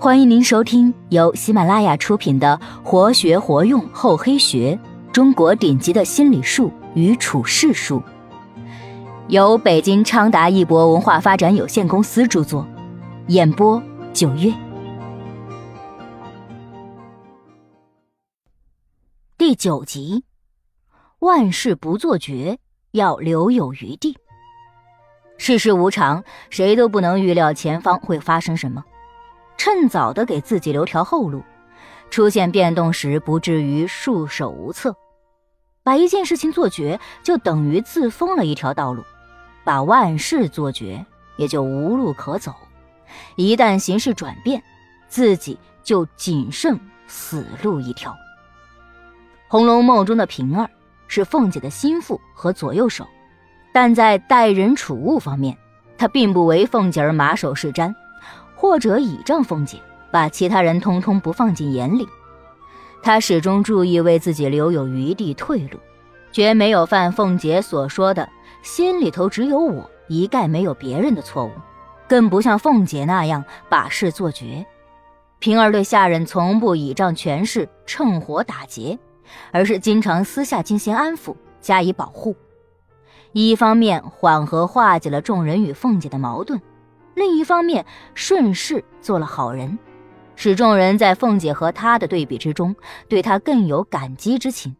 欢迎您收听由喜马拉雅出品的《活学活用厚黑学：中国顶级的心理术与处世术》，由北京昌达一博文化发展有限公司著作，演播九月。第九集，万事不做绝，要留有余地。世事无常，谁都不能预料前方会发生什么。趁早的给自己留条后路，出现变动时不至于束手无策。把一件事情做绝，就等于自封了一条道路；把万事做绝，也就无路可走。一旦形势转变，自己就仅剩死路一条。《红楼梦》中的平儿是凤姐的心腹和左右手，但在待人处物方面，她并不为凤姐儿马首是瞻。或者倚仗凤姐，把其他人通通不放进眼里。他始终注意为自己留有余地退路，绝没有犯凤姐所说的“心里头只有我，一概没有别人”的错误，更不像凤姐那样把事做绝。平儿对下人从不倚仗权势趁火打劫，而是经常私下进行安抚，加以保护。一方面缓和化解了众人与凤姐的矛盾。另一方面，顺势做了好人，使众人在凤姐和他的对比之中，对他更有感激之情，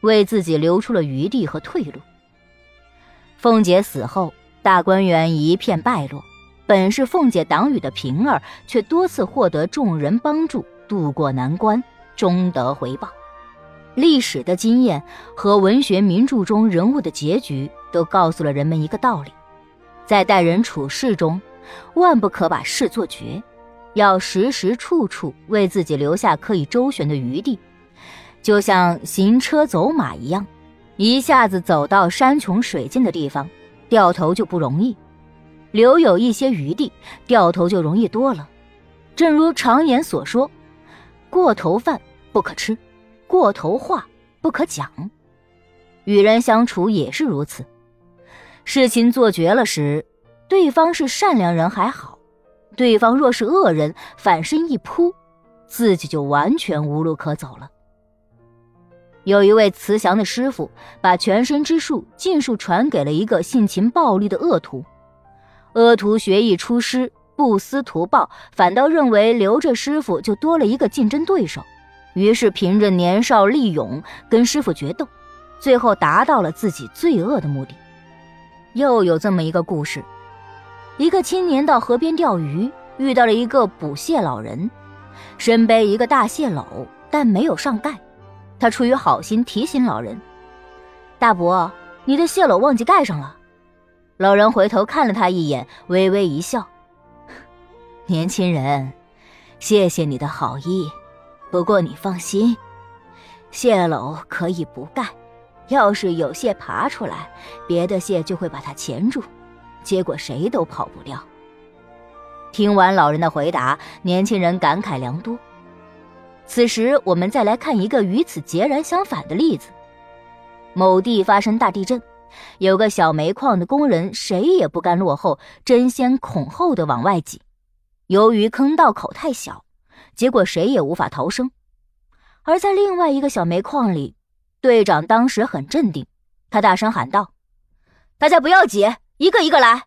为自己留出了余地和退路。凤姐死后，大观园一片败落，本是凤姐党羽的平儿，却多次获得众人帮助，渡过难关，终得回报。历史的经验和文学名著中人物的结局，都告诉了人们一个道理：在待人处事中。万不可把事做绝，要时时处处为自己留下可以周旋的余地，就像行车走马一样，一下子走到山穷水尽的地方，掉头就不容易；留有一些余地，掉头就容易多了。正如常言所说：“过头饭不可吃，过头话不可讲。”与人相处也是如此，事情做绝了时。对方是善良人还好，对方若是恶人，反身一扑，自己就完全无路可走了。有一位慈祥的师傅，把全身之术尽数传给了一个性情暴戾的恶徒。恶徒学艺出师，不思图报，反倒认为留着师傅就多了一个竞争对手，于是凭着年少力勇跟师傅决斗，最后达到了自己罪恶的目的。又有这么一个故事。一个青年到河边钓鱼，遇到了一个捕蟹老人，身背一个大蟹篓，但没有上盖。他出于好心提醒老人：“大伯，你的蟹篓忘记盖上了。”老人回头看了他一眼，微微一笑：“年轻人，谢谢你的好意，不过你放心，蟹篓可以不盖。要是有蟹爬出来，别的蟹就会把它钳住。”结果谁都跑不掉。听完老人的回答，年轻人感慨良多。此时，我们再来看一个与此截然相反的例子：某地发生大地震，有个小煤矿的工人，谁也不甘落后，争先恐后的往外挤。由于坑道口太小，结果谁也无法逃生。而在另外一个小煤矿里，队长当时很镇定，他大声喊道：“大家不要挤！”一个一个来，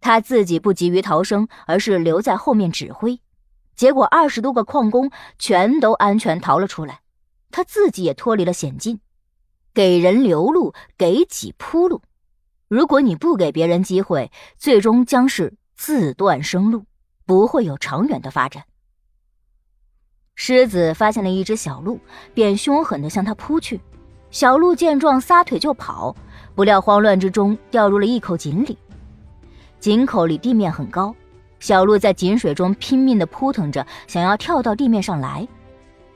他自己不急于逃生，而是留在后面指挥。结果二十多个矿工全都安全逃了出来，他自己也脱离了险境。给人留路，给己铺路。如果你不给别人机会，最终将是自断生路，不会有长远的发展。狮子发现了一只小鹿，便凶狠地向它扑去。小鹿见状，撒腿就跑。不料慌乱之中掉入了一口井里，井口里地面很高，小鹿在井水中拼命地扑腾着，想要跳到地面上来。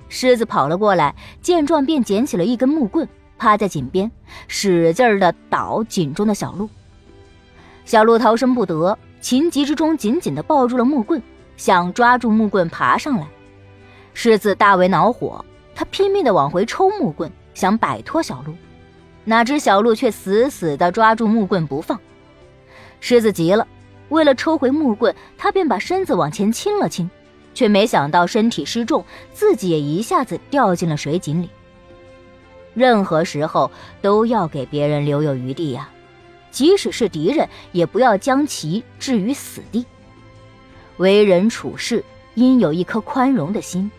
狮子跑了过来，见状便捡起了一根木棍，趴在井边，使劲儿地捣井中的小鹿。小鹿逃生不得，情急之中紧紧地抱住了木棍，想抓住木棍爬上来。狮子大为恼火，他拼命地往回抽木棍，想摆脱小鹿。哪知小鹿却死死地抓住木棍不放，狮子急了，为了抽回木棍，他便把身子往前倾了倾，却没想到身体失重，自己也一下子掉进了水井里。任何时候都要给别人留有余地呀，即使是敌人，也不要将其置于死地。为人处事应有一颗宽容的心，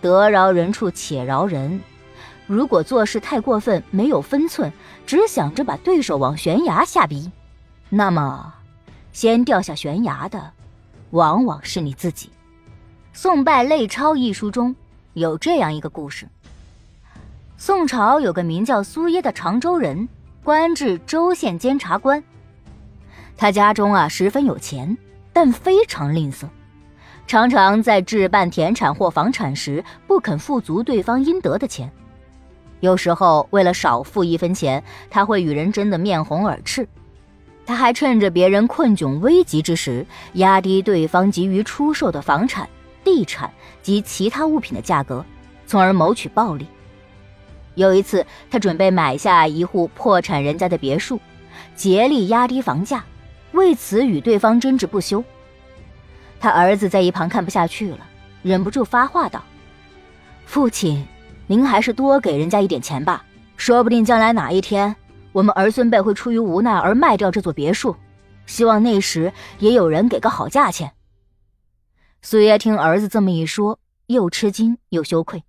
得饶人处且饶人。如果做事太过分，没有分寸，只想着把对手往悬崖下逼，那么，先掉下悬崖的，往往是你自己。《宋败类钞》一书中有这样一个故事：宋朝有个名叫苏耶的常州人，官至州县监察官。他家中啊十分有钱，但非常吝啬，常常在置办田产或房产时不肯付足对方应得的钱。有时候，为了少付一分钱，他会与人争得面红耳赤。他还趁着别人困窘危急之时，压低对方急于出售的房产、地产及其他物品的价格，从而谋取暴利。有一次，他准备买下一户破产人家的别墅，竭力压低房价，为此与对方争执不休。他儿子在一旁看不下去了，忍不住发话道：“父亲。”您还是多给人家一点钱吧，说不定将来哪一天，我们儿孙辈会出于无奈而卖掉这座别墅，希望那时也有人给个好价钱。苏爷听儿子这么一说，又吃惊又羞愧，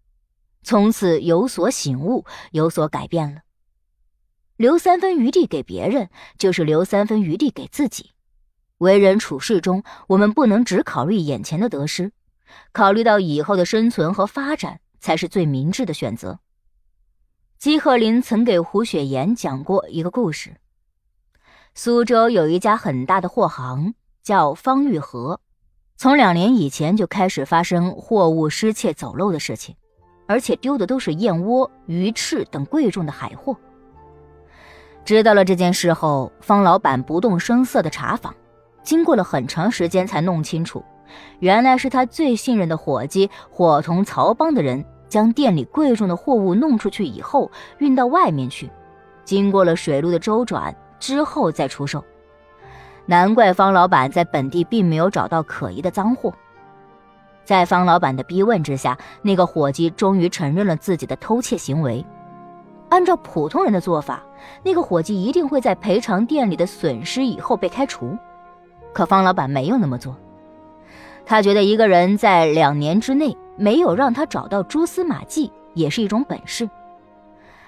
从此有所醒悟，有所改变了。留三分余地给别人，就是留三分余地给自己。为人处事中，我们不能只考虑眼前的得失，考虑到以后的生存和发展。才是最明智的选择。姬鹤林曾给胡雪岩讲过一个故事：苏州有一家很大的货行，叫方玉和，从两年以前就开始发生货物失窃走漏的事情，而且丢的都是燕窝、鱼翅等贵重的海货。知道了这件事后，方老板不动声色的查访，经过了很长时间才弄清楚，原来是他最信任的伙计伙同曹帮的人。将店里贵重的货物弄出去以后，运到外面去，经过了水路的周转之后再出售。难怪方老板在本地并没有找到可疑的赃货。在方老板的逼问之下，那个伙计终于承认了自己的偷窃行为。按照普通人的做法，那个伙计一定会在赔偿店里的损失以后被开除。可方老板没有那么做，他觉得一个人在两年之内。没有让他找到蛛丝马迹，也是一种本事。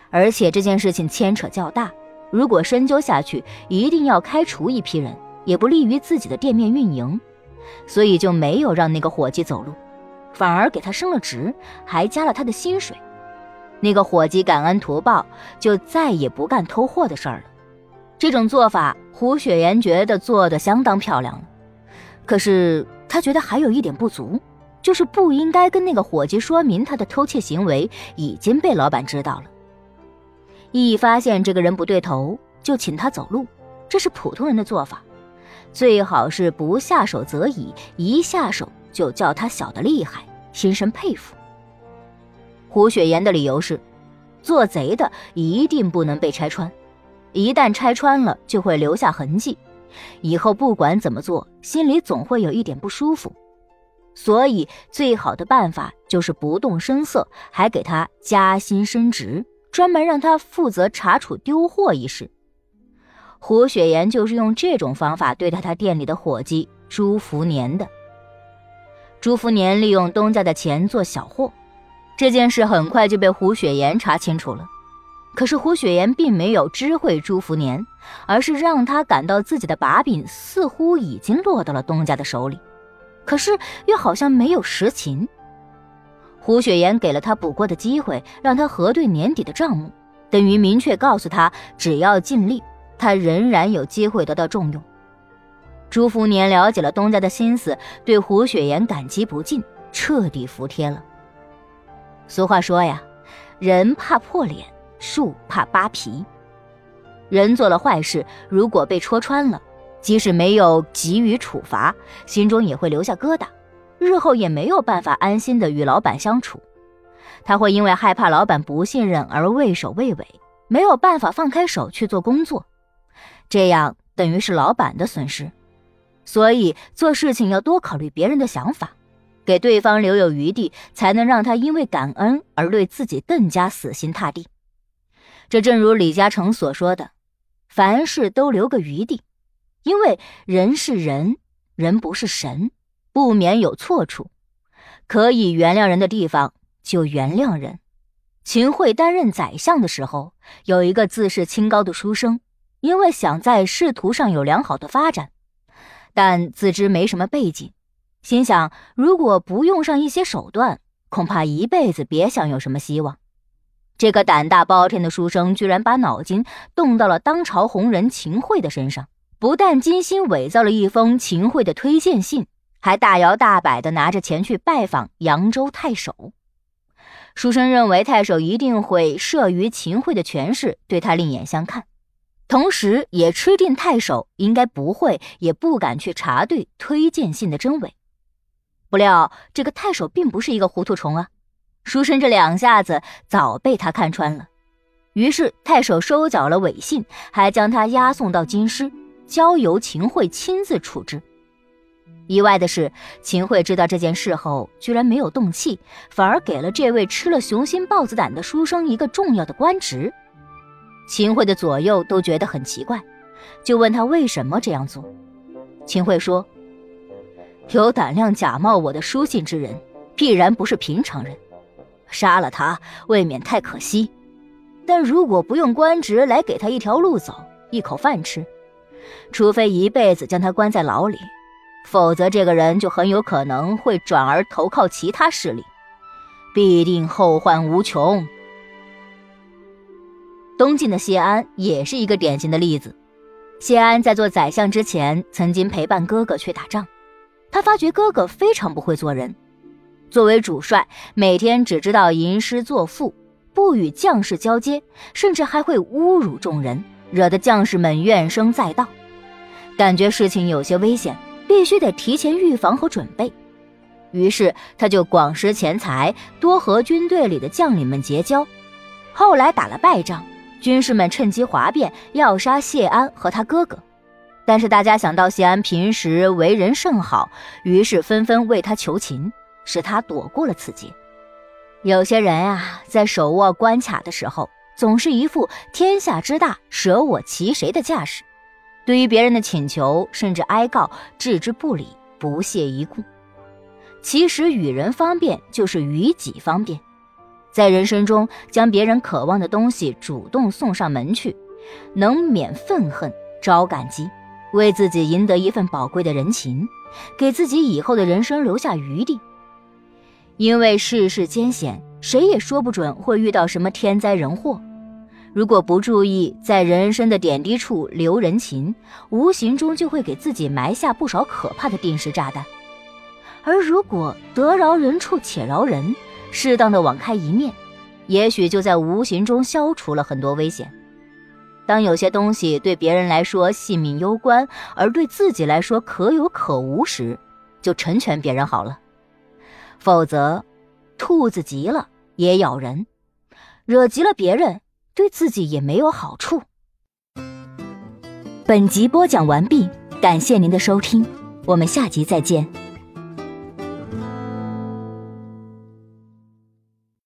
而且这件事情牵扯较大，如果深究下去，一定要开除一批人，也不利于自己的店面运营，所以就没有让那个伙计走路，反而给他升了职，还加了他的薪水。那个伙计感恩图报，就再也不干偷货的事儿了。这种做法，胡雪岩觉得做得相当漂亮了。可是他觉得还有一点不足。就是不应该跟那个伙计说明他的偷窃行为已经被老板知道了。一发现这个人不对头，就请他走路，这是普通人的做法。最好是不下手则已，一下手就叫他小的厉害，心生佩服。胡雪岩的理由是，做贼的一定不能被拆穿，一旦拆穿了就会留下痕迹，以后不管怎么做，心里总会有一点不舒服。所以，最好的办法就是不动声色，还给他加薪升职，专门让他负责查处丢货一事。胡雪岩就是用这种方法对待他店里的伙计朱福年的。朱福年利用东家的钱做小货，这件事很快就被胡雪岩查清楚了。可是胡雪岩并没有知会朱福年，而是让他感到自己的把柄似乎已经落到了东家的手里。可是又好像没有实情。胡雪岩给了他补过的机会，让他核对年底的账目，等于明确告诉他，只要尽力，他仍然有机会得到重用。朱福年了解了东家的心思，对胡雪岩感激不尽，彻底服帖了。俗话说呀，人怕破脸，树怕扒皮。人做了坏事，如果被戳穿了。即使没有给予处罚，心中也会留下疙瘩，日后也没有办法安心的与老板相处。他会因为害怕老板不信任而畏首畏尾，没有办法放开手去做工作，这样等于是老板的损失。所以做事情要多考虑别人的想法，给对方留有余地，才能让他因为感恩而对自己更加死心塌地。这正如李嘉诚所说的：“凡事都留个余地，因为人是人，人不是神，不免有错处。可以原谅人的地方，就原谅人。”秦桧担任宰相的时候，有一个自视清高的书生，因为想在仕途上有良好的发展，但自知没什么背景，心想如果不用上一些手段，恐怕一辈子别想有什么希望。这个胆大包天的书生居然把脑筋动到了当朝红人秦桧的身上，不但精心伪造了一封秦桧的推荐信，还大摇大摆地拿着钱去拜访扬州太守。书生认为太守一定会慑于秦桧的权势，对他另眼相看，同时也吃定太守应该不会也不敢去查对推荐信的真伪。不料这个太守并不是一个糊涂虫啊，书生这两下子早被他看穿了。于是太守收缴了伪信，还将他押送到京师，交由秦桧亲自处置。意外的是，秦桧知道这件事后，居然没有动气，反而给了这位吃了雄心豹子胆的书生一个重要的官职。秦桧的左右都觉得很奇怪，就问他为什么这样做。秦桧说：“有胆量假冒我的书信之人，必然不是平常人，杀了他未免太可惜。但如果不用官职来给他一条路走、一口饭吃，除非一辈子将他关在牢里。”否则，这个人就很有可能会转而投靠其他势力，必定后患无穷。东晋的谢安也是一个典型的例子。谢安在做宰相之前，曾经陪伴哥哥去打仗，他发觉哥哥非常不会做人。作为主帅，每天只知道吟诗作赋，不与将士交接，甚至还会侮辱众人，惹得将士们怨声载道，感觉事情有些危险。必须得提前预防和准备，于是他就广施钱财，多和军队里的将领们结交。后来打了败仗，军士们趁机哗变，要杀谢安和他哥哥。但是大家想到谢安平时为人甚好，于是纷纷为他求情，使他躲过了此劫。有些人啊，在手握关卡的时候，总是一副天下之大，舍我其谁的架势。对于别人的请求，甚至哀告，置之不理，不屑一顾。其实与人方便，就是与己方便。在人生中，将别人渴望的东西主动送上门去，能免愤恨，招感激，为自己赢得一份宝贵的人情，给自己以后的人生留下余地。因为世事艰险，谁也说不准会遇到什么天灾人祸。如果不注意在人生的点滴处留人情，无形中就会给自己埋下不少可怕的定时炸弹。而如果得饶人处且饶人，适当的网开一面，也许就在无形中消除了很多危险。当有些东西对别人来说性命攸关，而对自己来说可有可无时，就成全别人好了。否则，兔子急了也咬人，惹急了别人。对自己也没有好处。本集播讲完毕，感谢您的收听，我们下集再见。